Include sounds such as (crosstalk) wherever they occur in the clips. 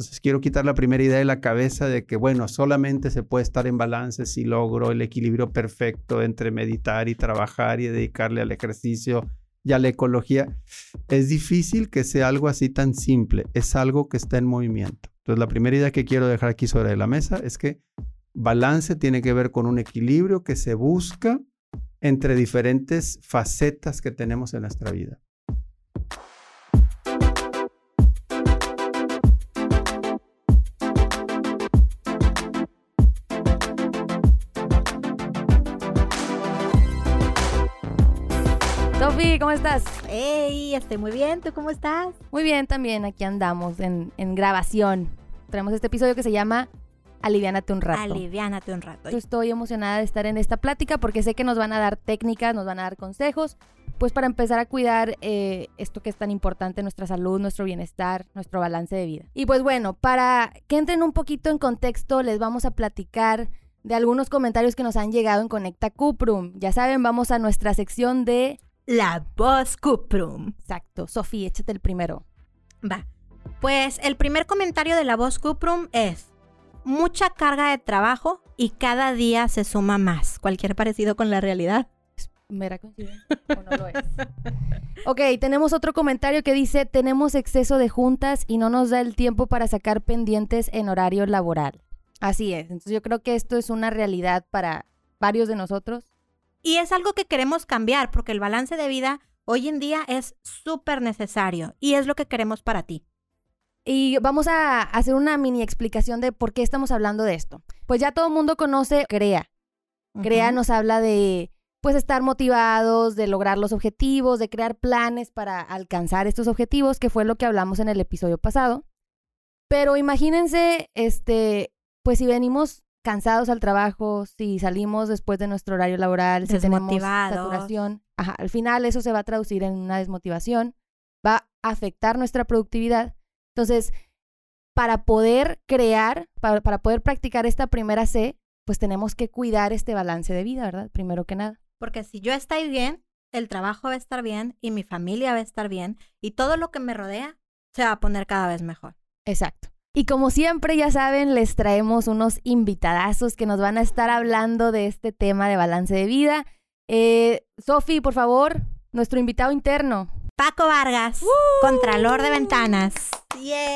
Entonces quiero quitar la primera idea de la cabeza de que, bueno, solamente se puede estar en balance si logro el equilibrio perfecto entre meditar y trabajar y dedicarle al ejercicio y a la ecología. Es difícil que sea algo así tan simple, es algo que está en movimiento. Entonces la primera idea que quiero dejar aquí sobre la mesa es que balance tiene que ver con un equilibrio que se busca entre diferentes facetas que tenemos en nuestra vida. Sofi, ¿cómo estás? Hey, estoy muy bien. ¿Tú cómo estás? Muy bien, también aquí andamos en, en grabación. Tenemos este episodio que se llama Aliviánate un rato. Aliviánate un rato. Yo estoy emocionada de estar en esta plática porque sé que nos van a dar técnicas, nos van a dar consejos, pues para empezar a cuidar eh, esto que es tan importante, nuestra salud, nuestro bienestar, nuestro balance de vida. Y pues bueno, para que entren un poquito en contexto, les vamos a platicar de algunos comentarios que nos han llegado en Conecta Cuprum. Ya saben, vamos a nuestra sección de... La voz Cuprum. Exacto. Sofía, échate el primero. Va. Pues el primer comentario de la voz Cuprum es mucha carga de trabajo y cada día se suma más. Cualquier parecido con la realidad. ¿Mera coincidencia o no lo es? (laughs) ok, tenemos otro comentario que dice, tenemos exceso de juntas y no nos da el tiempo para sacar pendientes en horario laboral. Así es, entonces yo creo que esto es una realidad para varios de nosotros. Y es algo que queremos cambiar porque el balance de vida hoy en día es súper necesario y es lo que queremos para ti. Y vamos a hacer una mini explicación de por qué estamos hablando de esto. Pues ya todo el mundo conoce CREA. CREA nos habla de pues estar motivados, de lograr los objetivos, de crear planes para alcanzar estos objetivos, que fue lo que hablamos en el episodio pasado. Pero imagínense, este, pues si venimos cansados al trabajo, si salimos después de nuestro horario laboral, si tenemos saturación, ajá, al final eso se va a traducir en una desmotivación, va a afectar nuestra productividad entonces, para poder crear, para, poder practicar esta primera C, pues tenemos que cuidar este balance de vida, ¿verdad? Primero que nada. Porque si yo estoy bien, el trabajo va a estar bien y mi familia va a estar bien y todo lo que me rodea se va a poner cada vez mejor. Exacto. Y como siempre, ya saben, les traemos unos invitadazos que nos van a estar hablando de este tema de balance de vida. Eh, Sofi, por favor, nuestro invitado interno. Paco Vargas, Contralor de Ventanas.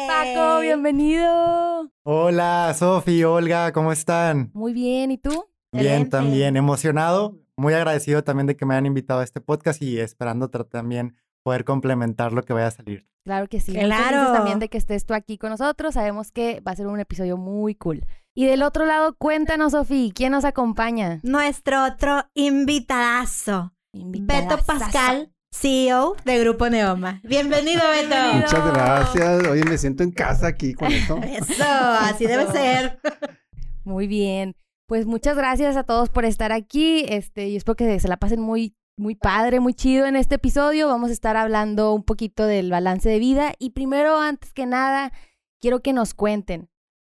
Paco, bienvenido. Hola, Sofi, Olga, ¿cómo están? Muy bien, ¿y tú? Bien, también, emocionado, muy agradecido también de que me hayan invitado a este podcast y esperando también poder complementar lo que vaya a salir. Claro que sí. Claro. también de que estés tú aquí con nosotros. Sabemos que va a ser un episodio muy cool. Y del otro lado, cuéntanos, Sofi, ¿quién nos acompaña? Nuestro otro invitadazo. Beto Pascal, CEO de Grupo Neoma. Bienvenido, (laughs) Beto. Muchas gracias. Oye, me siento en casa aquí con esto. Eso, así debe ser. Muy bien. Pues muchas gracias a todos por estar aquí. Este, y espero que se la pasen muy, muy padre, muy chido en este episodio. Vamos a estar hablando un poquito del balance de vida. Y primero, antes que nada, quiero que nos cuenten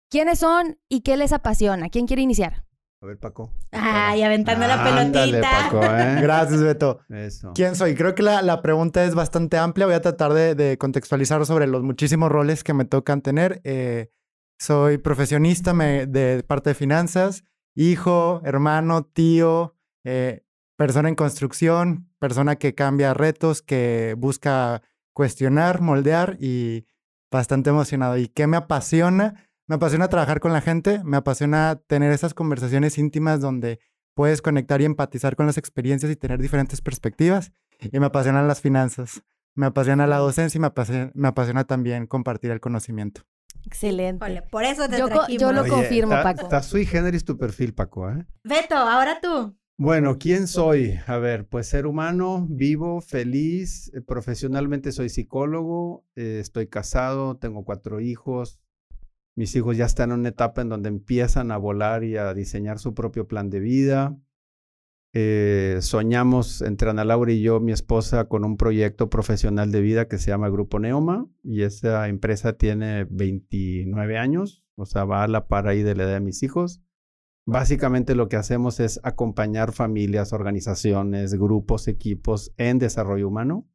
quiénes son y qué les apasiona. ¿Quién quiere iniciar? A ver, Paco. Ay, aventando la pelotita. Paco, ¿eh? (laughs) Gracias, Beto. Eso. ¿Quién soy? Creo que la, pregunta es bastante amplia. Voy a tratar de, contextualizar sobre los muchísimos roles que me tocan tener. Eh, soy profesionista de parte de finanzas, hijo, hermano, tío, eh, persona en construcción, persona que cambia retos, que busca cuestionar, moldear y bastante emocionado. ¿Y qué me apasiona? Me apasiona trabajar con la gente, me apasiona tener esas conversaciones íntimas donde puedes conectar y empatizar con las experiencias y tener diferentes perspectivas. Y me apasionan las finanzas, me apasiona la docencia y me apasiona, también compartir el conocimiento. Excelente. por eso te yo, yo lo confirmo, Paco. Está sui generis tu perfil, Paco, ¿eh? Beto, ahora tú. Bueno, ¿quién soy? A ver, pues ser humano, vivo, feliz, eh, profesionalmente soy psicólogo, eh, estoy casado, tengo cuatro hijos, mis hijos ya están en una etapa en donde empiezan a volar y a diseñar su propio plan de vida. Eh, soñamos entre Ana Laura y yo, mi esposa, con un proyecto profesional de vida que se llama Grupo Neoma y esa empresa tiene 29 años, o sea, va a la par ahí de la edad de mis hijos. Básicamente lo que hacemos es acompañar familias, organizaciones, grupos, equipos en desarrollo humano.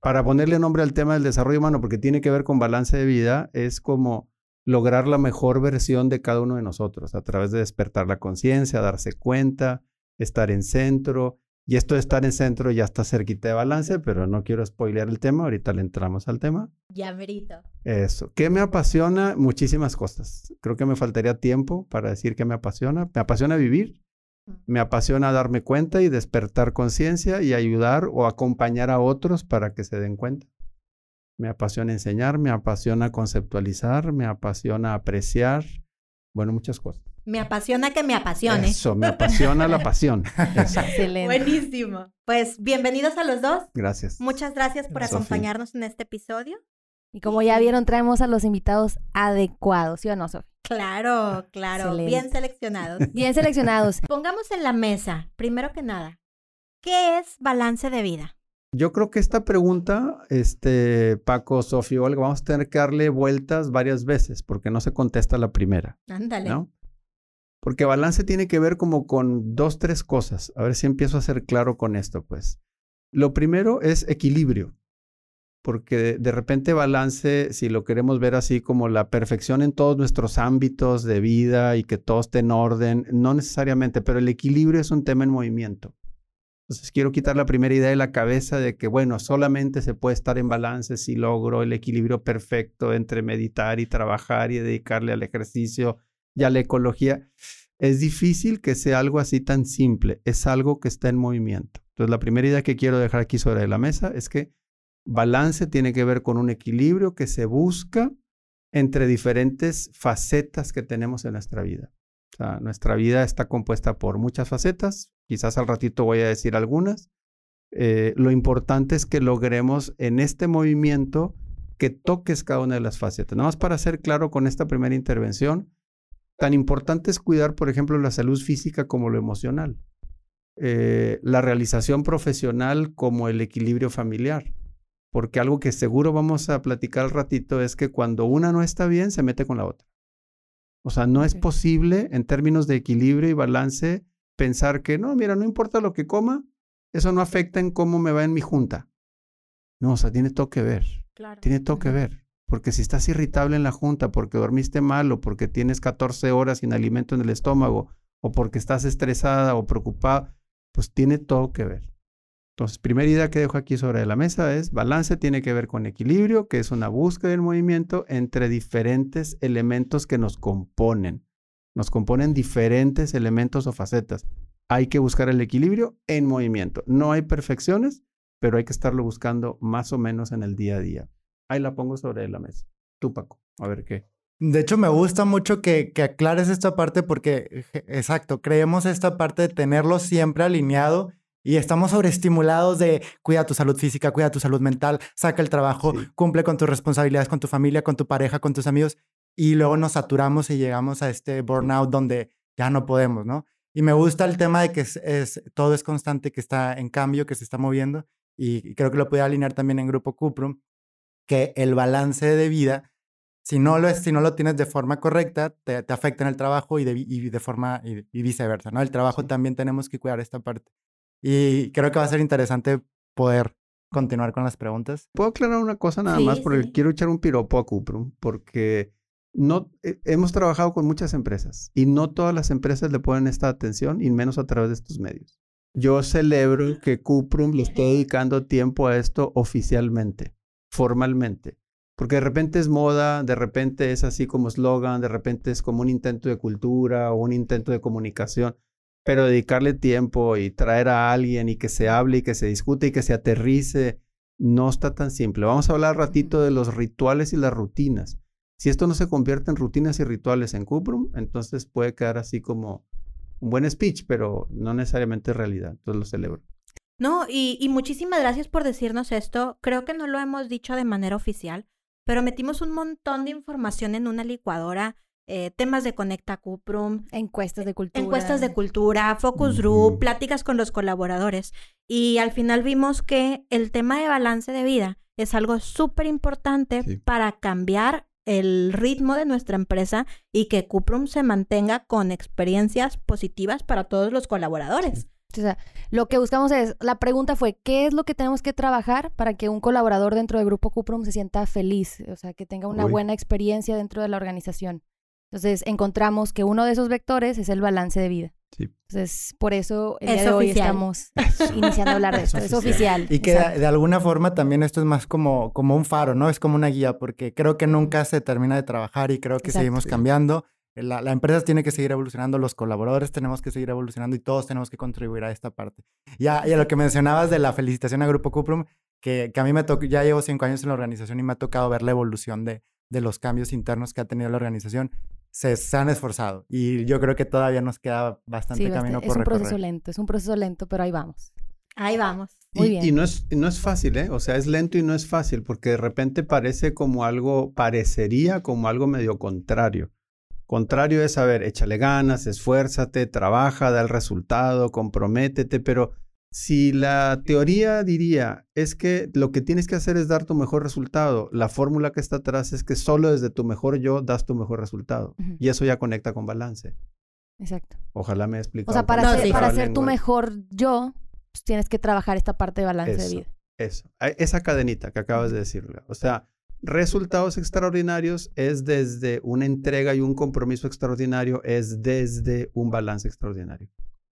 Para ponerle nombre al tema del desarrollo humano, porque tiene que ver con balance de vida, es como lograr la mejor versión de cada uno de nosotros a través de despertar la conciencia, darse cuenta, estar en centro. Y esto de estar en centro ya está cerquita de balance, pero no quiero spoilear el tema, ahorita le entramos al tema. Ya merito. Eso. ¿Qué me apasiona? Muchísimas cosas. Creo que me faltaría tiempo para decir qué me apasiona. Me apasiona vivir, me apasiona darme cuenta y despertar conciencia y ayudar o acompañar a otros para que se den cuenta. Me apasiona enseñar, me apasiona conceptualizar, me apasiona apreciar, bueno, muchas cosas. Me apasiona que me apasione. Eso, me apasiona la pasión. Excelente. Buenísimo. Pues bienvenidos a los dos. Gracias. Muchas gracias por acompañarnos en este episodio. Y como ya vieron, traemos a los invitados adecuados, ¿sí o no, Sofía? Claro, claro. Bien seleccionados. (laughs) Bien seleccionados. Pongamos en la mesa, primero que nada, ¿qué es balance de vida? Yo creo que esta pregunta, este, Paco, Sofía, Olga, vamos a tener que darle vueltas varias veces porque no se contesta la primera. Ándale. ¿no? Porque balance tiene que ver como con dos, tres cosas. A ver si empiezo a ser claro con esto, pues. Lo primero es equilibrio porque de repente balance, si lo queremos ver así como la perfección en todos nuestros ámbitos de vida y que todo esté en orden, no necesariamente, pero el equilibrio es un tema en movimiento. Entonces quiero quitar la primera idea de la cabeza de que, bueno, solamente se puede estar en balance si logro el equilibrio perfecto entre meditar y trabajar y dedicarle al ejercicio y la ecología. Es difícil que sea algo así tan simple, es algo que está en movimiento. Entonces la primera idea que quiero dejar aquí sobre la mesa es que Balance tiene que ver con un equilibrio que se busca entre diferentes facetas que tenemos en nuestra vida. Nuestra vida está compuesta por muchas facetas, quizás al ratito voy a decir algunas. Eh, lo importante es que logremos en este movimiento que toques cada una de las facetas. Nada más para ser claro con esta primera intervención, tan importante es cuidar, por ejemplo, la salud física como lo emocional, eh, la realización profesional como el equilibrio familiar porque algo que seguro vamos a platicar al ratito es que cuando una no está bien, se mete con la otra. O sea, no es posible en términos de equilibrio y balance pensar que no, mira, no importa lo que coma, eso no afecta en cómo me va en mi junta. No, o sea, tiene todo que ver. Tiene todo que ver. Porque si estás irritable en la junta, porque dormiste mal o porque tienes 14 horas sin alimento en el estómago o porque estás estresada o preocupada, pues tiene todo que ver. Entonces, primera idea que dejo aquí sobre la mesa es balance tiene que ver con equilibrio, que es una búsqueda del movimiento entre diferentes elementos que nos componen. Nos componen diferentes elementos o facetas. Hay que buscar el equilibrio en movimiento. No hay perfecciones, pero hay que estarlo buscando más o menos en el día a día. Ahí la pongo sobre la mesa. Tú, Paco, a ver qué. De hecho, me gusta mucho que, que aclares esta parte porque, exacto, creemos esta parte de tenerlo siempre alineado y estamos sobreestimulados de cuida tu salud física, cuida tu salud mental, saca el trabajo, cumple con tus responsabilidades, con tu familia, con tu pareja, con tus amigos. Y luego nos saturamos y llegamos a este burnout donde ya no podemos, ¿no? Y me gusta el tema de que es, todo es constante, que está en cambio, que se está moviendo. Y creo que lo puede alinear también en Grupo Cuprum, que el balance de vida, si no lo, es, si no lo tienes de forma correcta, te, afecta en el trabajo y de, y de forma y, viceversa, ¿no? El trabajo también tenemos que cuidar esta parte. Y creo que va a ser interesante poder continuar con las preguntas. Puedo aclarar una cosa nada más, porque quiero echar un piropo a Cuprum, porque no eh, hemos trabajado con muchas empresas y no todas las empresas le ponen esta atención y menos a través de estos medios. Yo celebro que Cuprum le esté dedicando tiempo a esto oficialmente, formalmente, porque de repente es moda, de repente es así como eslogan, de repente es como un intento de cultura o un intento de comunicación pero dedicarle tiempo y traer a alguien y que se hable y que se discute y que se aterrice, no está tan simple. Vamos a hablar ratito de los rituales y las rutinas. Si esto no se convierte en rutinas y rituales en Cuprum, entonces puede quedar así como un buen speech, pero no necesariamente realidad. Entonces lo celebro. No, y, y muchísimas gracias por decirnos esto. Creo que no lo hemos dicho de manera oficial, pero metimos un montón de información en una licuadora eh, temas de Conecta Cuprum, encuestas de cultura, encuestas de cultura, focus group, pláticas con los colaboradores. Y al final vimos que el tema de balance de vida es algo súper importante para cambiar el ritmo de nuestra empresa y que Cuprum se mantenga con experiencias positivas para todos los colaboradores. O sea, lo que buscamos es, la pregunta fue, ¿qué es lo que tenemos que trabajar para que un colaborador dentro del grupo Cuprum se sienta feliz? O sea, que tenga una buena experiencia dentro de la organización. Entonces, encontramos que uno de esos vectores es el balance de vida. Sí. Entonces, por eso el día de hoy estamos (laughs) iniciando a hablar de esto. Es oficial. Y que de, alguna forma también esto es más como, como un faro, ¿no? Es como una guía, porque creo que nunca se termina de trabajar y creo que seguimos cambiando. La, empresa tiene que seguir evolucionando, los colaboradores tenemos que seguir evolucionando y todos tenemos que contribuir a esta parte. Ya, y a lo que mencionabas de la felicitación a Grupo Cuprum, que, que a mí me tocó, ya llevo cinco años en la organización y me ha tocado ver la evolución de, de los cambios internos que ha tenido la organización. Se, se, han esforzado y yo creo que todavía nos queda bastante camino por recorrer. Es un proceso lento, es un proceso lento, pero ahí vamos. Ahí vamos. Muy y, bien. Y no es, no es fácil, ¿eh? O sea, es lento y no es fácil porque de repente parece como algo, parecería como algo medio contrario. Contrario es, a ver, échale ganas, esfuérzate, trabaja, da el resultado, comprométete, pero si la teoría diría es que lo que tienes que hacer es dar tu mejor resultado, la fórmula que está atrás es que solo desde tu mejor yo das tu mejor resultado. Y eso ya conecta con balance. Exacto. Ojalá me explique. O sea, para, ser, para ser tu mejor yo, pues tienes que trabajar esta parte de balance de vida. Eso, esa cadenita que acabas de decirle. O sea, Resultados extraordinarios es desde una entrega y un compromiso extraordinario, es desde un balance extraordinario.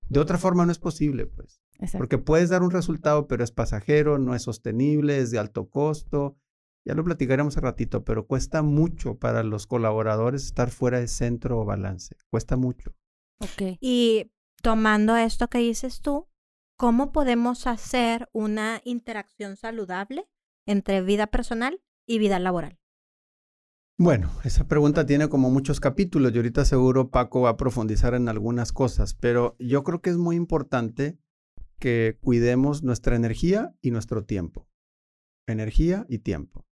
De otra forma no es posible, pues. Porque puedes dar un resultado, pero es pasajero, no es sostenible, es de alto costo. Ya lo platicaremos un ratito, pero cuesta mucho para los colaboradores estar fuera de centro o balance. Cuesta mucho. Ok. Y tomando esto que dices tú, ¿cómo podemos hacer una interacción saludable entre vida personal y vida laboral? Bueno, esa pregunta tiene como muchos capítulos y ahorita seguro Paco va a profundizar en algunas cosas, pero yo creo que es muy importante que cuidemos nuestra energía y nuestro tiempo. Energía y tiempo.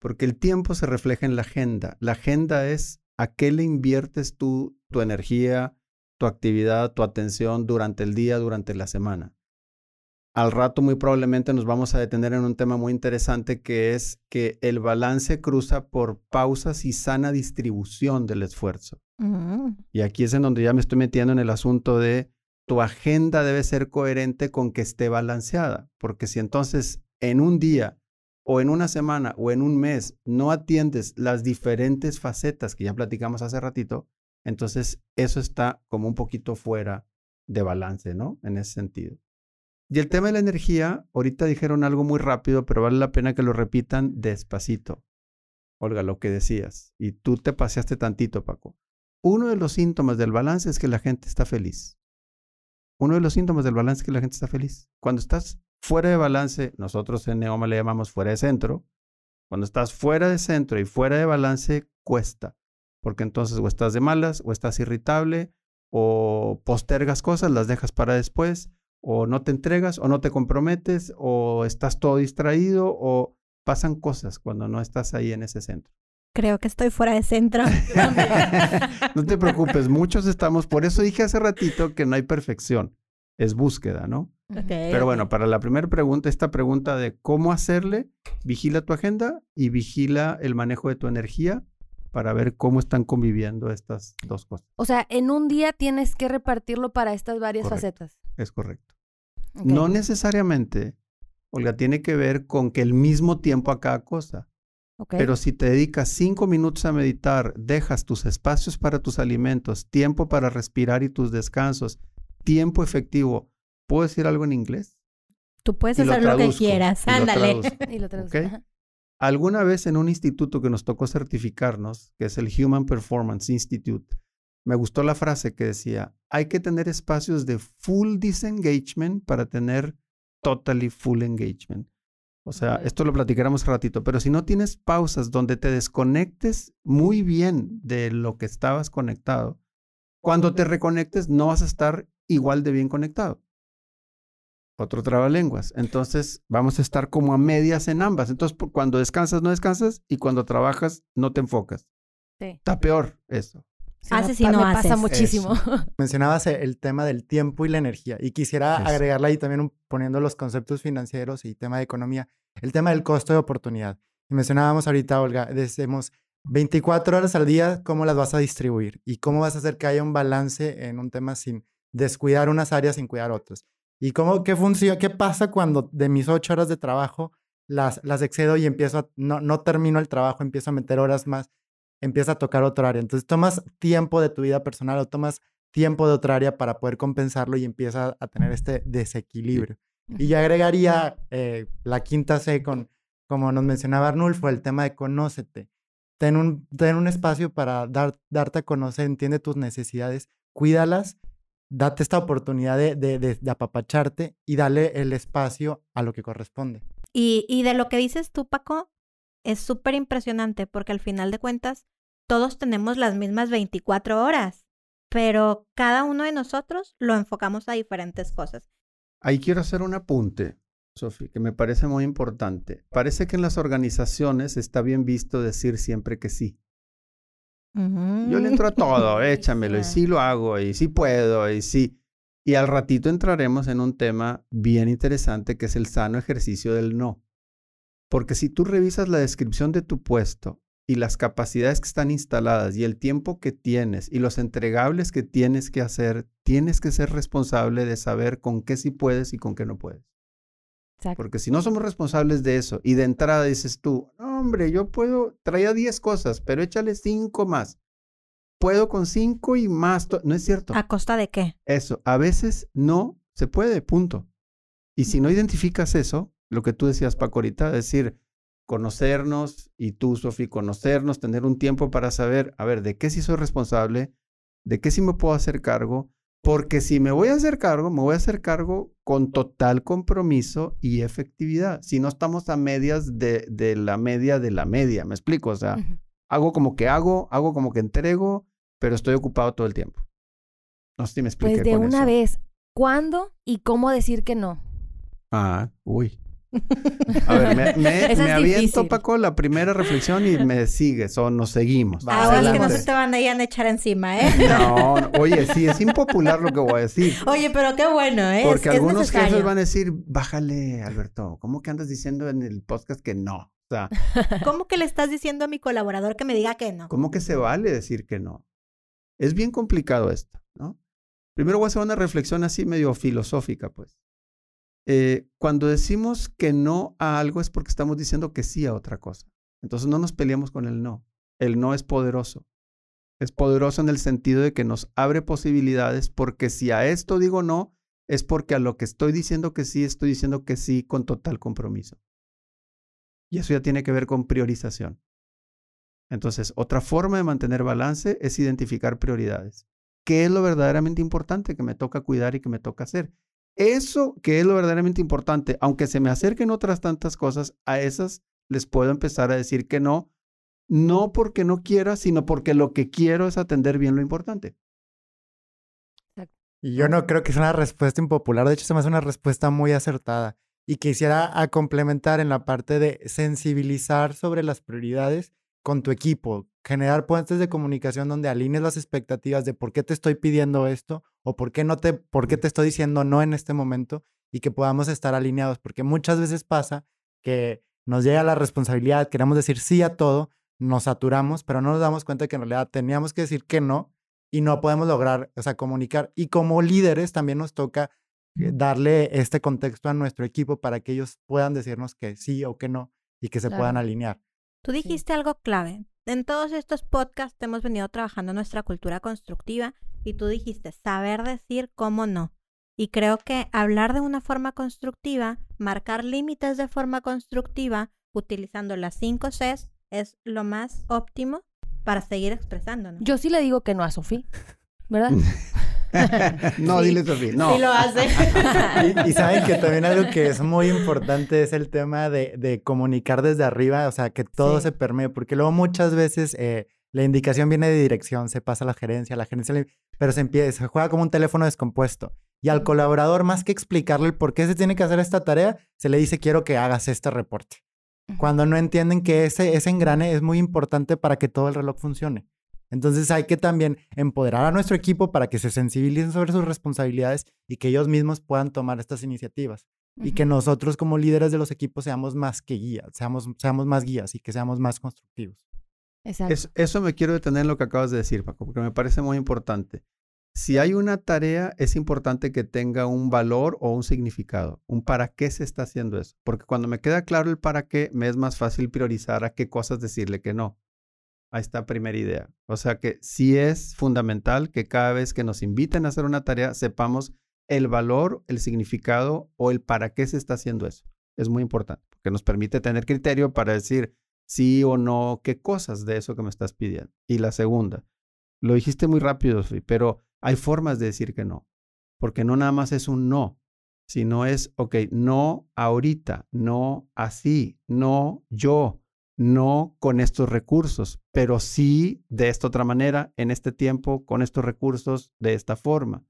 Porque el tiempo se refleja en la agenda. La agenda es a qué le inviertes tú tu energía, tu actividad, tu atención durante el día, durante la semana al rato muy probablemente nos vamos a detener en un tema muy interesante que es que el balance cruza por pausas y sana distribución del esfuerzo. Mm. Y aquí es en donde ya me estoy metiendo en el asunto de tu agenda debe ser coherente con que esté balanceada, porque si entonces en un día o en una semana o en un mes no atiendes las diferentes facetas que ya platicamos hace ratito, entonces eso está como un poquito fuera de balance, ¿no? En ese sentido. Y el tema de la energía, ahorita dijeron algo muy rápido, pero vale la pena que lo repitan despacito. Olga, lo que decías. Y tú te paseaste tantito, Paco. Uno de los síntomas del balance es que la gente está feliz. Uno de los síntomas del balance es que la gente está feliz. Cuando estás fuera de balance, nosotros en Neoma le llamamos fuera de centro. Cuando estás fuera de centro y fuera de balance, cuesta. Porque entonces o estás de malas, o estás irritable, o postergas cosas, las dejas para después, o no te entregas, o no te comprometes, o estás todo distraído, o pasan cosas cuando no estás ahí en ese centro. Creo que estoy fuera de centro. (laughs) no te preocupes, muchos estamos, por eso dije hace ratito que no hay perfección, es búsqueda, ¿no? Pero bueno, para la primera pregunta, esta pregunta de cómo hacerle, vigila tu agenda y vigila el manejo de tu energía para ver cómo están conviviendo estas dos cosas. O sea, en un día tienes que repartirlo para estas varias facetas. Es correcto. No necesariamente, Olga, tiene que ver con que el mismo tiempo a cada cosa. Pero si te dedicas cinco minutos a meditar, dejas tus espacios para tus alimentos, tiempo para respirar y tus descansos, tiempo efectivo. ¿Puedo decir algo en inglés? Tú puedes hacer lo, que quieras, ándale. Y lo (laughs) Alguna vez en un instituto que nos tocó certificarnos, que es el Human Performance Institute, me gustó la frase que decía, hay que tener espacios de full disengagement para tener totally full engagement. O sea, esto lo platicaremos un ratito, pero si no tienes pausas donde te desconectes muy bien de lo que estabas conectado, cuando te reconectes no vas a estar igual de bien conectado. Otro trabalenguas. Entonces, vamos a estar como a medias en ambas. Entonces, cuando descansas, no descansas y cuando trabajas, no te enfocas. Sí. Está peor eso. Haces y no me pasa muchísimo. (laughs) Mencionabas el tema del tiempo y la energía y quisiera agregarle ahí también poniendo los conceptos financieros y tema de economía, el tema del costo de oportunidad. Y mencionábamos ahorita, Olga, decimos 24 horas al día, ¿cómo las vas a distribuir? Y cómo vas a hacer que haya un balance en un tema sin descuidar unas áreas, sin cuidar otras. ¿Y cómo, qué funciona, qué pasa cuando de mis ocho horas de trabajo las, las excedo y empiezo a, no, no termino el trabajo, empiezo a meter horas más, empiezo a tocar otro área. Entonces tomas tiempo de tu vida personal o tomas tiempo de otra área para poder compensarlo y empieza a tener este desequilibrio. Y yo agregaría eh, la quinta C con, como nos mencionaba Arnulfo, el tema de conócete. Ten un, ten un espacio para dar, darte a conocer, entiende tus necesidades, cuídalas, date esta oportunidad de, de, de, apapacharte y dale el espacio a lo que corresponde. Y, y de lo que dices tú, Paco, es súper impresionante porque al final de cuentas todos tenemos las mismas 24 horas pero cada uno de nosotros lo enfocamos a diferentes cosas. Ahí quiero hacer un apunte, Sofi, que me parece muy importante. Parece que en las organizaciones está bien visto decir siempre que sí. Yo le entro a todo, (laughs) échamelo, y sí lo hago, y sí puedo, y sí. Y al ratito entraremos en un tema bien interesante que es el sano ejercicio del no. Porque si tú revisas la descripción de tu puesto y las capacidades que están instaladas y el tiempo que tienes y los entregables que tienes que hacer, tienes que ser responsable de saber con qué sí puedes y con qué no puedes. Porque si no somos responsables de eso y de entrada dices tú, hombre, yo puedo, traía 10 cosas, pero échale 5 más. Puedo con 5 y más. No es cierto. ¿A costa de qué? Eso, a veces no se puede, punto. Y si no identificas eso, lo que tú decías, Paco, ahorita, decir, conocernos y tú, Sofi, conocernos, tener un tiempo para saber, a ver, de qué sí soy responsable, de qué sí me puedo hacer cargo, porque si me voy a hacer cargo, me voy a hacer cargo con total compromiso y efectividad. Si no estamos a medias de, de la media de la media, ¿me explico? O sea, hago como que hago, hago como que entrego, pero estoy ocupado todo el tiempo. No sé si me expliqué Pues de una vez, ¿cuándo y cómo decir que no? Ah, uy. A ver, me, me, (laughs) aviento, Paco, la primera reflexión y me sigues o nos seguimos. Ah, es que no se te van a ir a echar encima, ¿eh? No, oye, sí, es impopular lo que voy a decir. (laughs) Oye, pero qué bueno, ¿eh? Porque algunos jefes van a decir, bájale, Alberto, ¿cómo que andas diciendo en el podcast que no? O sea, (laughs) ¿Cómo que le estás diciendo a mi colaborador que me diga que no? ¿Cómo que se vale decir que no? Es bien complicado esto, ¿no? Primero voy a hacer una reflexión así medio filosófica, pues. Eh, cuando decimos que no a algo es porque estamos diciendo que sí a otra cosa. Entonces no nos peleamos con el no. El no es poderoso. Es poderoso en el sentido de que nos abre posibilidades porque si a esto digo no, es porque a lo que estoy diciendo que sí, estoy diciendo que sí con total compromiso. Y eso ya tiene que ver con priorización. Entonces, otra forma de mantener balance es identificar prioridades. ¿Qué es lo verdaderamente importante que me toca cuidar y que me toca hacer? Eso que es lo verdaderamente importante, aunque se me acerquen otras tantas cosas, a esas les puedo empezar a decir que no, no porque no quiera, sino porque lo que quiero es atender bien lo importante. Y yo no creo que sea una respuesta impopular, de hecho se me hace una respuesta muy acertada. Y quisiera a complementar en la parte de sensibilizar sobre las prioridades con tu equipo, generar puentes de comunicación donde alinees las expectativas de por qué te estoy pidiendo esto o por qué no te, por qué te estoy diciendo no en este momento y que podamos estar alineados, porque muchas veces pasa que nos llega la responsabilidad, queremos decir sí a todo, nos saturamos, pero no nos damos cuenta que en realidad teníamos que decir que no y no podemos lograr, o sea, comunicar. Y como líderes también nos toca eh, darle este contexto a nuestro equipo para que ellos puedan decirnos que sí o que no y que se puedan alinear. Tú dijiste algo clave. En todos estos podcasts hemos venido trabajando nuestra cultura constructiva y tú dijiste saber decir cómo no. Y creo que hablar de una forma constructiva, marcar límites de forma constructiva, utilizando las cinco Cs, es lo más óptimo para seguir expresándonos. Yo sí le digo que no a Sofía, ¿verdad? (laughs) (laughs) no, dile Sofía, no. Sí lo hace. (laughs) y, saben que también algo que es muy importante es el tema de, comunicar desde arriba, o sea, que todo se permee, porque luego muchas veces eh, la indicación viene de dirección, se pasa a la gerencia, la gerencia, pero se empieza, se juega como un teléfono descompuesto. Y al colaborador, más que explicarle el por qué se tiene que hacer esta tarea, se le dice, quiero que hagas este reporte. Cuando no entienden que ese, ese engrane es muy importante para que todo el reloj funcione. Entonces hay que también empoderar a nuestro equipo para que se sensibilicen sobre sus responsabilidades y que ellos mismos puedan tomar estas iniciativas. Y que nosotros como líderes de los equipos seamos más que guías, seamos, seamos más guías y que seamos más constructivos. Exacto. eso me quiero detener en lo que acabas de decir, Paco, porque me parece muy importante. si hay una tarea, es importante que tenga un valor o un significado, un para qué se está haciendo eso. Porque cuando me queda claro el para qué, me es más fácil priorizar a qué cosas decirle que no. Ahí está primera idea. O sea que sí es fundamental que cada vez que nos inviten a hacer una tarea, sepamos el valor, el significado o el para qué se está haciendo eso. Es muy importante, porque nos permite tener criterio para decir sí o no, qué cosas de eso que me estás pidiendo. Y la segunda, lo dijiste muy rápido, pero hay formas de decir que no, porque no nada más es un no, sino es, ok, no ahorita, no así, no yo, no con estos recursos, pero sí de esta otra manera, en este tiempo, con estos recursos, de esta forma.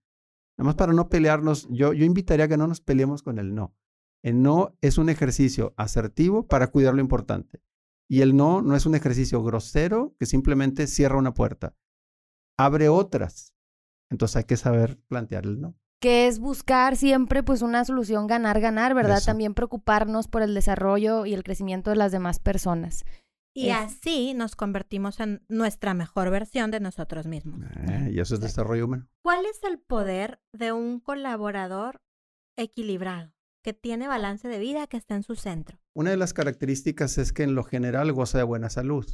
Nada más para no pelearnos, yo, yo invitaría a que no nos peleemos con el no. El no es un ejercicio asertivo para cuidar lo importante. Y el no no es un ejercicio grosero que simplemente cierra una puerta. Abre otras entonces hay que saber plantear el no. Que es buscar siempre pues una solución ganar-ganar, ¿verdad? También preocuparnos por el desarrollo y el crecimiento de las demás personas. Y así nos convertimos en nuestra mejor versión de nosotros mismos. Eh, y eso es desarrollo humano. ¿Cuál es el poder de un colaborador equilibrado, que tiene balance de vida, que está en su centro? Una de las características es que en lo general goza de buena salud.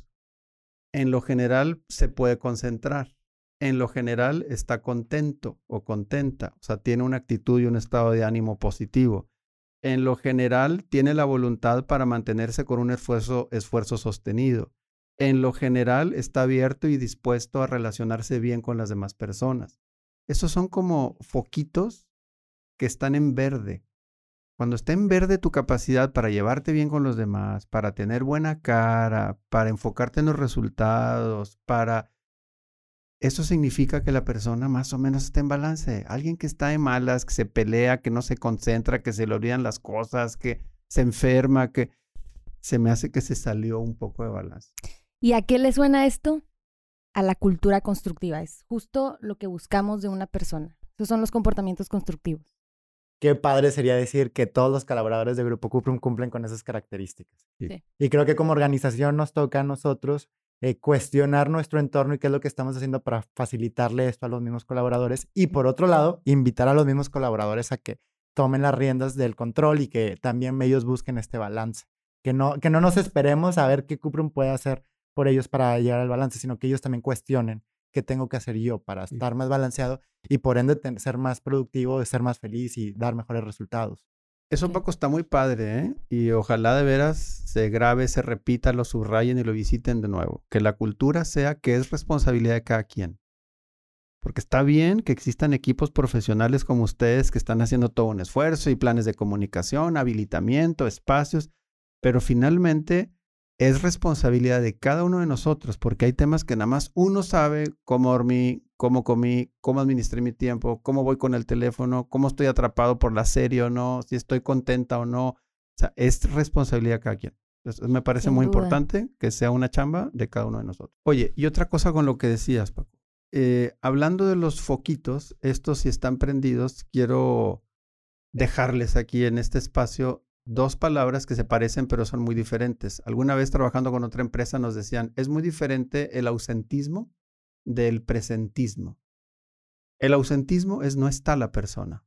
En lo general se puede concentrar en lo general está contento o contenta, o sea, tiene una actitud y un estado de ánimo positivo. En lo general tiene la voluntad para mantenerse con un esfuerzo, sostenido. En lo general está abierto y dispuesto a relacionarse bien con las demás personas. Esos son como foquitos que están en verde. Cuando está en verde tu capacidad para llevarte bien con los demás, para tener buena cara, para enfocarte en los resultados, para eso significa que la persona más o menos está en balance. Alguien que está en malas, que se pelea, que no se concentra, que se le olvidan las cosas, que se enferma, que se me hace que se salió un poco de balance. ¿Y a qué le suena esto? A la cultura constructiva. Es justo lo que buscamos de una persona. Esos son los comportamientos constructivos. Qué padre sería decir que todos los colaboradores de Grupo Cuprum cumplen con esas características. Y creo que como organización nos toca a nosotros eh, cuestionar nuestro entorno y qué es lo que estamos haciendo para facilitarle esto a los mismos colaboradores. Y por otro lado, invitar a los mismos colaboradores a que tomen las riendas del control y que también ellos busquen este balance. Que no, que no nos esperemos a ver qué Cuprum puede hacer por ellos para llegar al balance, sino que ellos también cuestionen qué tengo que hacer yo para estar más balanceado y por ende ser más productivo, ser más feliz y dar mejores resultados. Eso poco está muy padre, ¿eh? Y ojalá de veras se grabe, se repita, lo subrayen y lo visiten de nuevo. Que la cultura sea que es responsabilidad de cada quien. Porque está bien que existan equipos profesionales como ustedes que están haciendo todo un esfuerzo y planes de comunicación, habilitamiento, espacios, pero finalmente es responsabilidad de cada uno de nosotros, porque hay temas que nada más uno sabe cómo dormí, cómo comí, cómo administré mi tiempo, cómo voy con el teléfono, cómo estoy atrapado por la serie o no, si estoy contenta o no. O sea, es responsabilidad de cada quien. Entonces, me parece muy importante que sea una chamba de cada uno de nosotros. Oye, y otra cosa con lo que decías, Paco. Eh, hablando de los foquitos, estos si están prendidos, quiero dejarles aquí en este espacio dos palabras que se parecen pero son muy diferentes. Alguna vez trabajando con otra empresa nos decían, es muy diferente el ausentismo del presentismo. El ausentismo es no está la persona.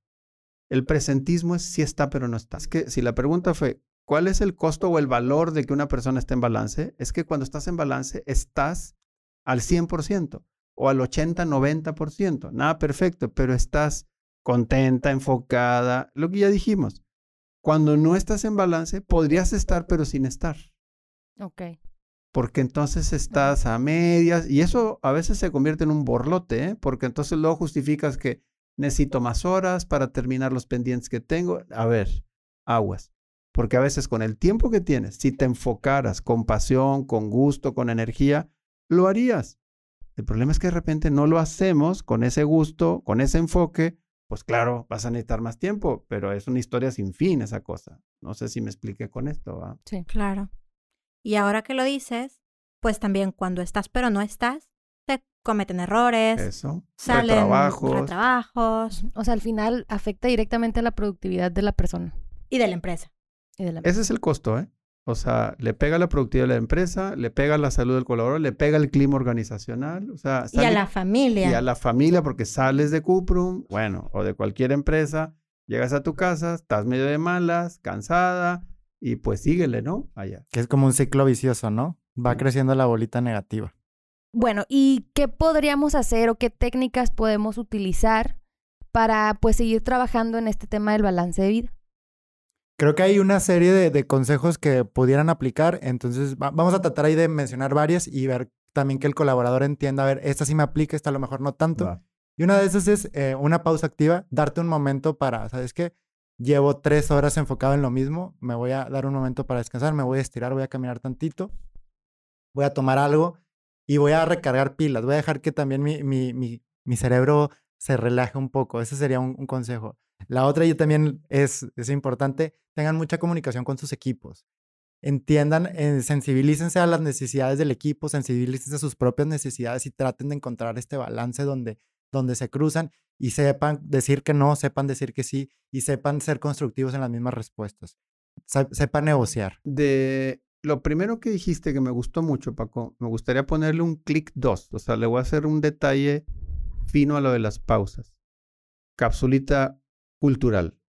El presentismo es sí está pero no está. Es que si la pregunta fue, ¿cuál es el costo o el valor de que una persona esté en balance? Es que cuando estás en balance estás al 100% o al 80, 90%. Nada perfecto, pero estás contenta, enfocada, lo que ya dijimos cuando no estás en balance, podrías estar, pero sin estar. Ok. Porque entonces estás a medias y eso a veces se convierte en un borlote, ¿eh? porque entonces luego justificas que necesito más horas para terminar los pendientes que tengo. A ver, aguas. Porque a veces con el tiempo que tienes, si te enfocaras con pasión, con gusto, con energía, lo harías. El problema es que de repente no lo hacemos con ese gusto, con ese enfoque, pues claro, vas a necesitar más tiempo, pero es una historia sin fin esa cosa. No sé si me expliqué con esto. ¿va? Sí, claro. Y ahora que lo dices, pues también cuando estás pero no estás, te cometen errores. Eso. Salen retrabajos. trabajos. O sea, al final afecta directamente a la productividad de la persona. Y de la empresa. Ese es el costo, ¿eh? O sea, le pega la productividad de la empresa, le pega la salud del colaborador, le pega el clima organizacional, o sea, y a la familia. Y a la familia porque sales de Cuprum, bueno, o de cualquier empresa, llegas a tu casa, estás medio de malas, cansada y pues síguele, ¿no? Allá. Que es como un ciclo vicioso, ¿no? Va creciendo la bolita negativa. Bueno, ¿y qué podríamos hacer o qué técnicas podemos utilizar para pues seguir trabajando en este tema del balance de vida? Creo que hay una serie de, consejos que pudieran aplicar, entonces vamos a tratar ahí de mencionar varias y ver también que el colaborador entienda, a ver, esta sí me aplica, esta a lo mejor no tanto. Y una de esas es eh, una pausa activa, darte un momento para, ¿sabes qué? Llevo tres horas enfocado en lo mismo, me voy a dar un momento para descansar, me voy a estirar, voy a caminar tantito, voy a tomar algo y voy a recargar pilas, voy a dejar que también mi, mi, mi, mi cerebro se relaje un poco, ese sería un consejo. La otra y también es, es importante, tengan mucha comunicación con sus equipos. Entiendan, eh, sensibilícense a las necesidades del equipo, sensibilícense a sus propias necesidades y traten de encontrar este balance donde, donde se cruzan y sepan decir que no, sepan decir que sí y sepan ser constructivos en las mismas respuestas. sepan negociar. De lo primero que dijiste que me gustó mucho, Paco, me gustaría ponerle un clic dos. O sea, le voy a hacer un detalle fino a lo de las pausas. Capsulita cultural.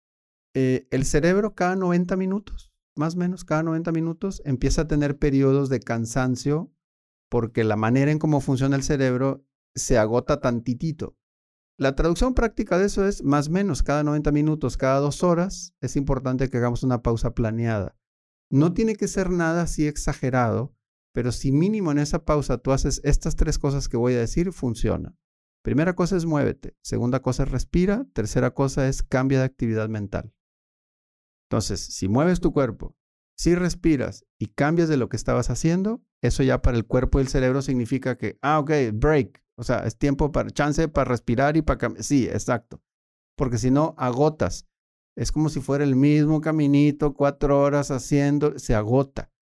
Eh, el cerebro cada 90 minutos, más o menos cada 90 minutos, empieza a tener periodos de cansancio porque la manera en cómo funciona el cerebro se agota tantitito. La traducción práctica de eso es más o menos cada 90 minutos, cada dos horas, es importante que hagamos una pausa planeada. No tiene que ser nada así exagerado, pero si mínimo en esa pausa tú haces estas tres cosas que voy a decir, funciona. Primera cosa es muévete, segunda cosa es respira, tercera cosa es cambia de actividad mental. Entonces, si mueves tu cuerpo, si respiras y cambias de lo que estabas haciendo, eso ya para el cuerpo y el cerebro significa que, ah, ok, break, o sea, es tiempo para, chance para respirar y para cambiar. Sí, exacto. Porque si no, agotas. Es como si fuera el mismo caminito, cuatro horas haciendo, se agota.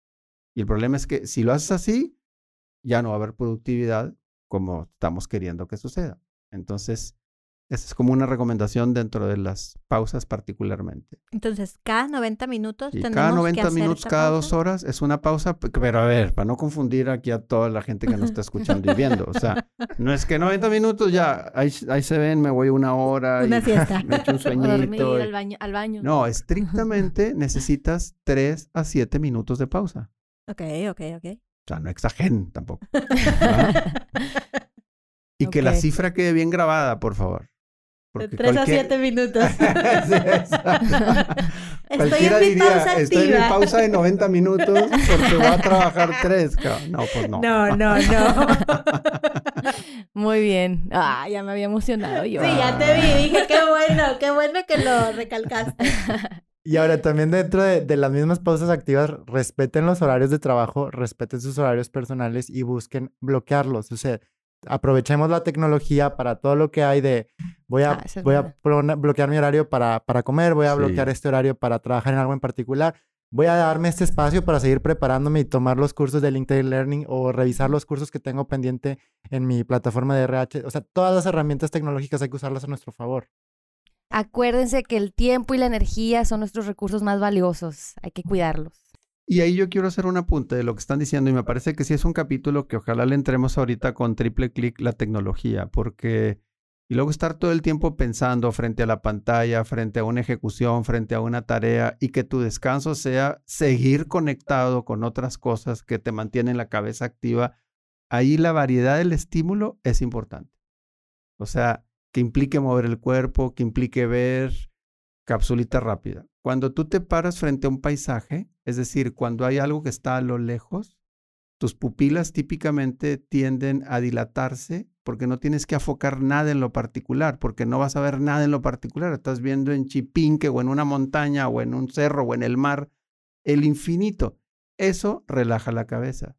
Y el problema es que si lo haces así, ya no va a haber productividad como estamos queriendo que suceda. Entonces, esa es como una recomendación dentro de las pausas particularmente. Entonces, cada 90 minutos tenemos cada 90 minutos, cada dos horas es una pausa, pero a ver, para no confundir aquí a toda la gente que nos está escuchando y viendo, o sea, (laughs) no es que 90 minutos ya, ahí, se ven, me voy una hora una y fiesta. (laughs) me echo un (laughs) sueñito. al, baño, al baño. No, estrictamente necesitas 3 a 7 minutos de pausa. Ok, ok, ok. O sea, no exageren tampoco. (laughs) y que la cifra quede bien grabada, por favor. de 3 a 7 minutos. (laughs) (laughs) estoy en mi pausa activa. Estoy en pausa de 90 minutos porque voy a trabajar 3. No, pues no. No, no, no. Muy bien. Ah, ya me había emocionado yo. Sí, ya te vi. Dije, qué bueno, qué bueno que lo recalcaste. Y ahora también dentro de, las mismas pausas activas, respeten los horarios de trabajo, respeten sus horarios personales y busquen bloquearlos. O sea, aprovechemos la tecnología para todo lo que hay de voy a, ah, voy a bloquear mi horario para, para comer, voy a bloquear este horario para trabajar en algo en particular. Voy a darme este espacio para seguir preparándome y tomar los cursos de LinkedIn Learning o revisar los cursos que tengo pendiente en mi plataforma de RH. O sea, todas las herramientas tecnológicas hay que usarlas a nuestro favor. Acuérdense que el tiempo y la energía son nuestros recursos más valiosos. Hay que cuidarlos. Y ahí yo quiero hacer un apunte de lo que están diciendo y me parece que sí es un capítulo que ojalá le entremos ahorita con triple clic la tecnología, porque y luego estar todo el tiempo pensando frente a la pantalla, frente a una ejecución, frente a una tarea y que tu descanso sea seguir conectado con otras cosas que te mantienen la cabeza activa, ahí la variedad del estímulo es importante. O sea, que implique mover el cuerpo, que implique ver capsulita rápida. Cuando tú te paras frente a un paisaje, es decir, cuando hay algo que está a lo lejos, tus pupilas típicamente tienden a dilatarse porque no tienes que afocar nada en lo particular, porque no vas a ver nada en lo particular. Estás viendo en Chipinque o en una montaña o en un cerro o en el mar el infinito. Eso relaja la cabeza.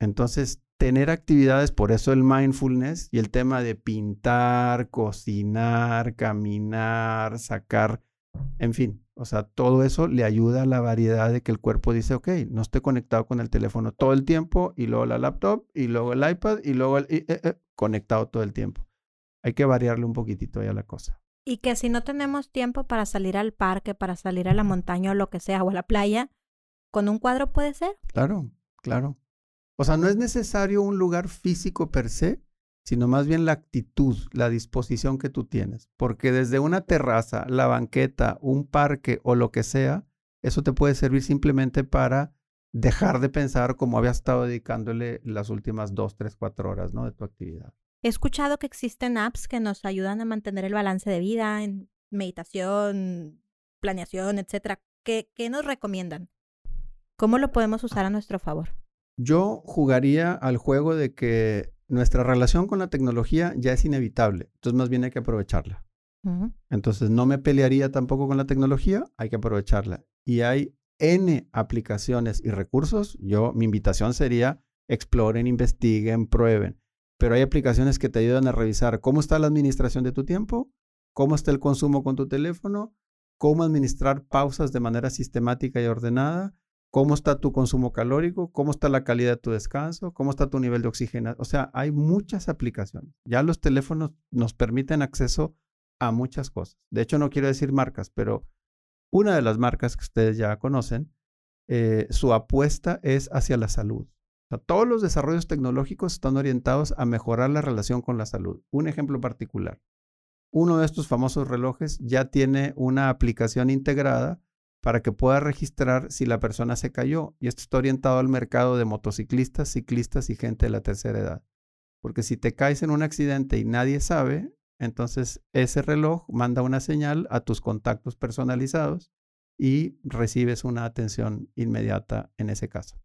Entonces, tener actividades, por eso el mindfulness y el tema de pintar, cocinar, caminar, sacar, en fin, o sea, todo eso le ayuda a la variedad de que el cuerpo dice, ok, no estoy conectado con el teléfono todo el tiempo y luego la laptop y luego el iPad y luego el eh, eh, conectado todo el tiempo. Hay que variarle un poquitito a la cosa. Y que si no tenemos tiempo para salir al parque, para salir a la montaña o lo que sea, o a la playa, con un cuadro puede ser. Claro, claro. O sea, no es necesario un lugar físico per se, sino más bien la actitud, la disposición que tú tienes. Porque desde una terraza, la banqueta, un parque o lo que sea, eso te puede servir simplemente para dejar de pensar como habías estado dedicándole las últimas dos, tres, cuatro horas ¿no? de tu actividad. He escuchado que existen apps que nos ayudan a mantener el balance de vida en meditación, planeación, etcétera. ¿Qué, ¿Qué nos recomiendan? ¿Cómo lo podemos usar a nuestro favor? Yo jugaría al juego de que nuestra relación con la tecnología ya es inevitable, entonces más bien hay que aprovecharla. Entonces no me pelearía tampoco con la tecnología, hay que aprovecharla. Y hay N aplicaciones y recursos. Yo, mi invitación sería exploren, investiguen, prueben. Pero hay aplicaciones que te ayudan a revisar cómo está la administración de tu tiempo, cómo está el consumo con tu teléfono, cómo administrar pausas de manera sistemática y ordenada, cómo está tu consumo calórico, cómo está la calidad de tu descanso, cómo está tu nivel de oxígeno. O sea, hay muchas aplicaciones. Ya los teléfonos nos permiten acceso a muchas cosas. De hecho, no quiero decir marcas, pero una de las marcas que ustedes ya conocen, eh, su apuesta es hacia la salud. todos los desarrollos tecnológicos están orientados a mejorar la relación con la salud. Un ejemplo particular. Uno de estos famosos relojes ya tiene una aplicación integrada para que pueda registrar si la persona se cayó. Y esto está orientado al mercado de motociclistas, ciclistas y gente de la tercera edad. Porque si te caes en un accidente y nadie sabe, entonces ese reloj manda una señal a tus contactos personalizados y recibes una atención inmediata en ese caso.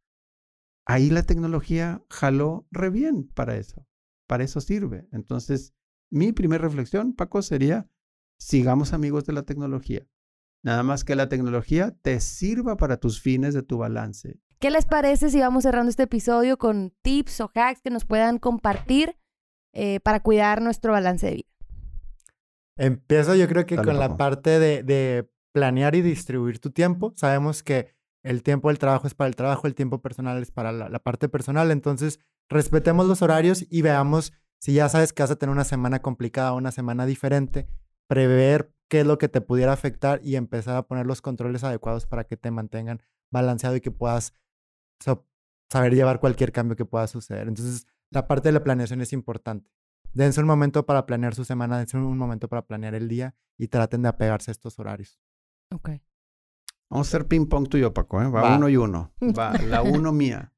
Ahí la tecnología jaló re bien para eso. Para eso sirve. Entonces, mi primera reflexión, Paco, sería, sigamos amigos de la tecnología. Nada más que la tecnología te sirva para tus fines de tu balance. ¿Qué les parece si vamos cerrando este episodio con tips o hacks que nos puedan compartir eh, para cuidar nuestro balance de vida? Empiezo yo creo que con la parte de, planear y distribuir tu tiempo. Sabemos que el tiempo del trabajo es para el trabajo, el tiempo personal es para la, la parte personal. Entonces, respetemos los horarios y veamos si ya sabes que vas a tener una semana complicada o una semana diferente, prever qué es lo que te pudiera afectar y empezar a poner los controles adecuados para que te mantengan balanceado y que puedas saber llevar cualquier cambio que pueda suceder. Entonces, la parte de la planeación es importante. Dense un momento para planear su semana, dense un momento para planear el día y traten de apegarse a estos horarios. Ok. Vamos a hacer ping pong tuyo, Paco. ¿eh? Va, uno y uno. (laughs) Va, la uno mía.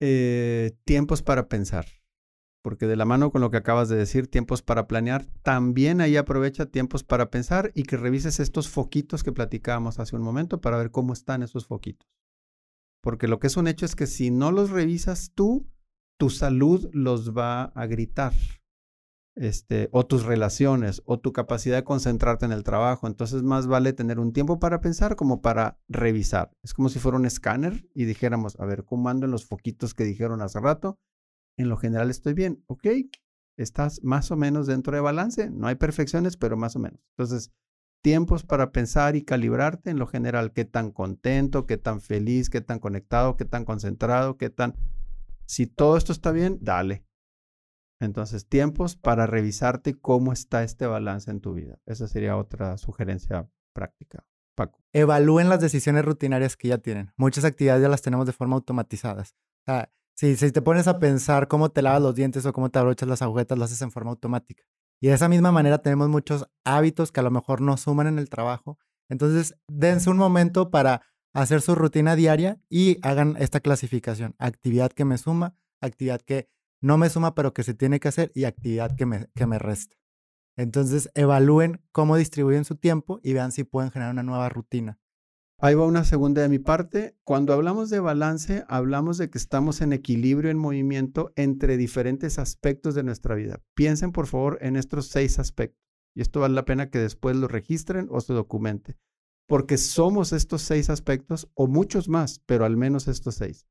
Eh, tiempos para pensar porque de la mano con lo que acabas de decir, tiempos para planear, también ahí aprovecha tiempos para pensar y que revises estos foquitos que platicábamos hace un momento para ver cómo están esos foquitos. Porque lo que es un hecho es que si no los revisas tú, tu salud los va a gritar. Este, o tus relaciones, o tu capacidad de concentrarte en el trabajo. Entonces, más vale tener un tiempo para pensar como para revisar. Es como si fuera un escáner y dijéramos, a ver, ¿cómo ando en los foquitos que dijeron hace rato? En lo general estoy bien, ¿ok? Estás más o menos dentro de balance, no hay perfecciones, pero más o menos. Entonces, tiempos para pensar y calibrarte en lo general, qué tan contento, qué tan feliz, qué tan conectado, qué tan concentrado, qué tan... Si todo esto está bien, dale. Entonces, tiempos para revisarte cómo está este balance en tu vida. Esa sería otra sugerencia práctica. Paco. Evalúen las decisiones rutinarias que ya tienen. Muchas actividades ya las tenemos de forma automatizadas. O sea, si, si te pones a pensar cómo te lavas los dientes o cómo te abrochas las agujetas, lo haces en forma automática. Y de esa misma manera tenemos muchos hábitos que a lo mejor no suman en el trabajo. Entonces, dense un momento para hacer su rutina diaria y hagan esta clasificación. Actividad que me suma, actividad que no me suma, pero que se tiene que hacer y actividad que me, que me resta. Entonces, evalúen cómo distribuyen su tiempo y vean si pueden generar una nueva rutina. Ahí va una segunda de mi parte. Cuando hablamos de balance, hablamos de que estamos en equilibrio, en movimiento entre diferentes aspectos de nuestra vida. Piensen, por favor, en estos seis aspectos. Y esto vale la pena que después lo registren o se documente. Porque somos estos seis aspectos o muchos más, pero al menos estos seis.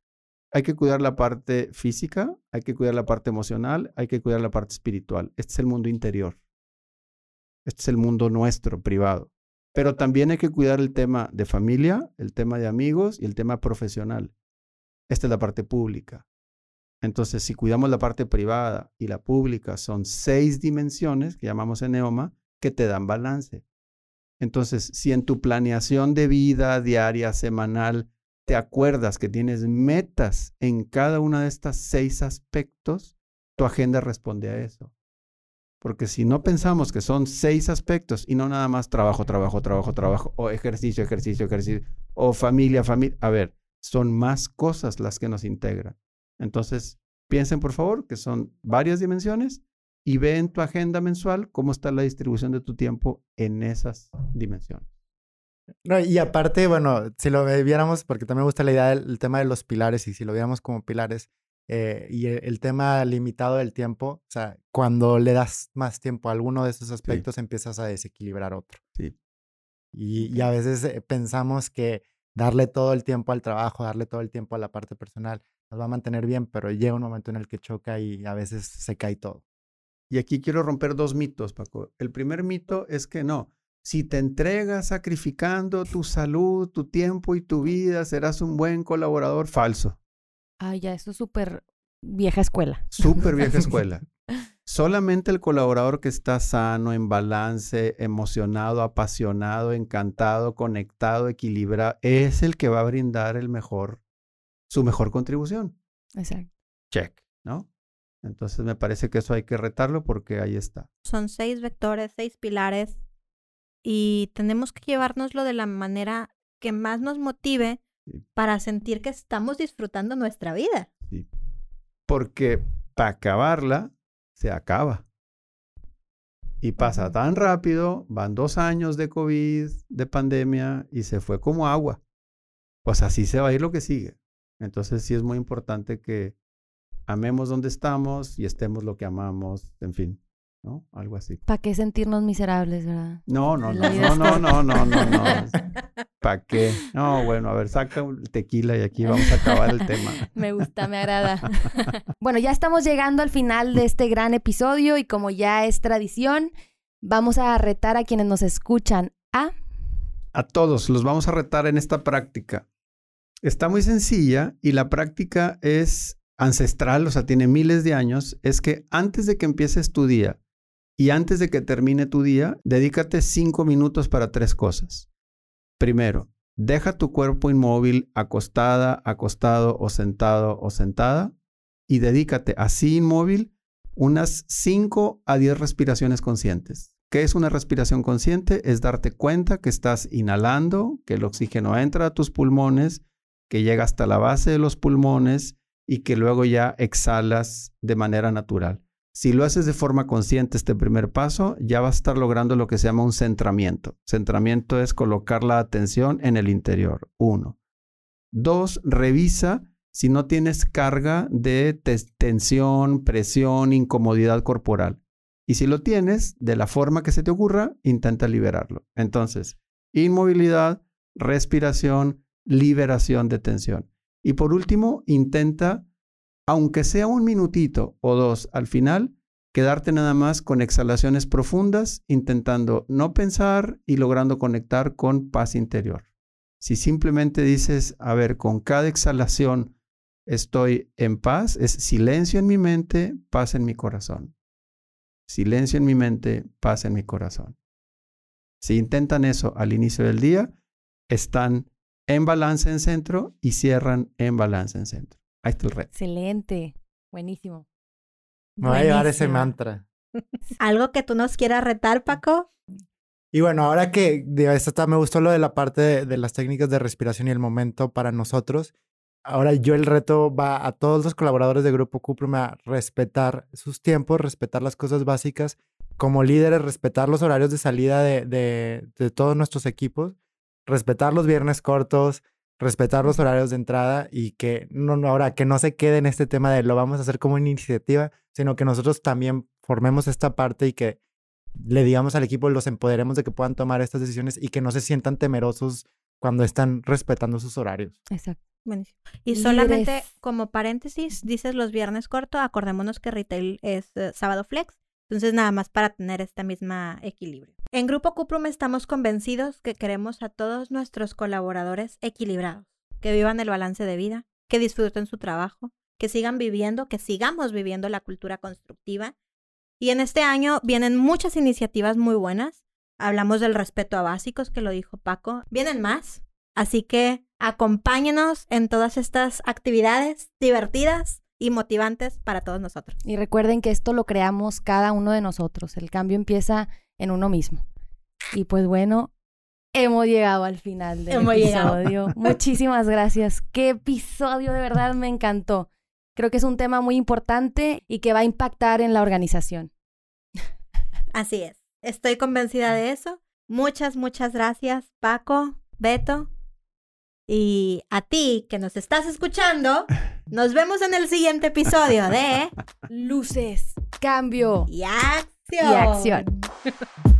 Hay que cuidar la parte física, hay que cuidar la parte emocional, hay que cuidar la parte espiritual. Este es el mundo interior. Este es el mundo nuestro, privado. Pero también hay que cuidar el tema de familia, el tema de amigos y el tema profesional. Esta es la parte pública. Entonces, si cuidamos la parte privada y la pública, son seis dimensiones que llamamos en Neoma que te dan balance. Entonces, si en tu planeación de vida diaria, semanal, te acuerdas que tienes metas en cada una de estas seis aspectos, tu agenda responde a eso. Porque si no pensamos que son seis aspectos y no nada más trabajo, trabajo, trabajo, trabajo, o ejercicio, ejercicio, ejercicio, o familia, familia, a ver, son más cosas las que nos integran. Entonces, piensen por favor que son varias dimensiones y ve en tu agenda mensual cómo está la distribución de tu tiempo en esas dimensiones. No, y aparte, bueno, si lo viéramos, porque también me gusta la idea del tema de los pilares, y si lo viéramos como pilares, eh, y el, tema limitado del tiempo, o sea, cuando le das más tiempo a alguno de esos aspectos, empiezas a desequilibrar otro. Sí. Y, y, a veces eh, pensamos que darle todo el tiempo al trabajo, darle todo el tiempo a la parte personal, nos va a mantener bien, pero llega un momento en el que choca y a veces se cae todo. Y aquí quiero romper dos mitos, Paco. El primer mito es que no, si te entregas sacrificando tu salud, tu tiempo y tu vida, serás un buen colaborador falso. Ay, ya, eso es súper vieja escuela. Súper vieja (laughs) escuela. Solamente el colaborador que está sano, en balance, emocionado, apasionado, encantado, conectado, equilibrado, es el que va a brindar el mejor, su mejor contribución. Exacto. Check, ¿no? Entonces me parece que eso hay que retarlo porque ahí está. Son seis vectores, seis pilares y tenemos que llevárnoslo de la manera que más nos motive para sentir que estamos disfrutando nuestra vida. Sí. Porque para acabarla, se acaba. Y pasa tan rápido, van dos años de COVID, de pandemia, y se fue como agua. Pues así se va a ir lo que sigue. Entonces sí es muy importante que amemos donde estamos y estemos lo que amamos, en fin. ¿No? Algo así. ¿Para qué sentirnos miserables, verdad? No, no, no, no, no, no, no, no, (laughs) no. ¿Para qué? No, bueno, a ver, saca el tequila y aquí vamos a acabar el tema. (laughs) Me gusta, me agrada. (laughs) bueno, ya estamos llegando al final de este gran episodio y como ya es tradición, vamos a retar a quienes nos escuchan a... A todos, los vamos a retar en esta práctica. Está muy sencilla y la práctica es ancestral, o sea, tiene miles de años, es que antes de que empieces tu día y antes de que termine tu día, dedícate cinco minutos para tres cosas. Primero, deja tu cuerpo inmóvil acostada, acostado o sentado o sentada y dedícate así inmóvil unas 5 a 10 respiraciones conscientes. ¿Qué es una respiración consciente? Es darte cuenta que estás inhalando, que el oxígeno entra a tus pulmones, que llega hasta la base de los pulmones y que luego ya exhalas de manera natural. Si lo haces de forma consciente este primer paso, ya vas a estar logrando lo que se llama un centramiento. Centramiento es colocar la atención en el interior. Uno. Dos, revisa si no tienes carga de tensión, presión, incomodidad corporal. Y si lo tienes, de la forma que se te ocurra, intenta liberarlo. Entonces, inmovilidad, respiración, liberación de tensión. Y por último, intenta aunque sea un minutito o dos al final, quedarte nada más con exhalaciones profundas, intentando no pensar y logrando conectar con paz interior. Si simplemente dices, a ver, con cada exhalación estoy en paz, es silencio en mi mente, paz en mi corazón. Silencio en mi mente, paz en mi corazón. Si intentan eso al inicio del día, están en balance en centro y cierran en balance en centro. Ahí está el reto. Excelente. Buenísimo. Me voy a llevar ese mantra. (laughs) ¿Algo que tú nos quieras retar, Paco? Y bueno, ahora que esto me gustó lo de la parte de, las técnicas de respiración y el momento para nosotros. Ahora yo el reto va a todos los colaboradores de Grupo Cuprum a respetar sus tiempos, respetar las cosas básicas. Como líderes, respetar los horarios de salida de, de, de todos nuestros equipos, respetar los viernes cortos, respetar los horarios de entrada y que no, ahora que no se quede en este tema de lo vamos a hacer como una iniciativa, sino que nosotros también formemos esta parte y que le digamos al equipo, los empoderemos de que puedan tomar estas decisiones y que no se sientan temerosos cuando están respetando sus horarios. Exacto. Y solamente como paréntesis, dices los viernes corto, acordémonos que retail es eh, sábado flex, entonces nada más para tener esta misma equilibrio. En Grupo Cuprum estamos convencidos que queremos a todos nuestros colaboradores equilibrados, que vivan el balance de vida, que disfruten su trabajo, que sigan viviendo, que sigamos viviendo la cultura constructiva. Y en este año vienen muchas iniciativas muy buenas. Hablamos del respeto a básicos, que lo dijo Paco. Vienen más. Así que acompáñenos en todas estas actividades divertidas y motivantes para todos nosotros. Y recuerden que esto lo creamos cada uno de nosotros. El cambio empieza en uno mismo. Y pues bueno, hemos llegado al final del episodio. (laughs) Muchísimas gracias. Qué episodio, de verdad me encantó. Creo que es un tema muy importante y que va a impactar en la organización. Así es. Estoy convencida de eso. Muchas, muchas gracias, Paco, Beto. Y a ti que nos estás escuchando, nos vemos en el siguiente episodio de Luces, Cambio y Acción. Y acción. (laughs)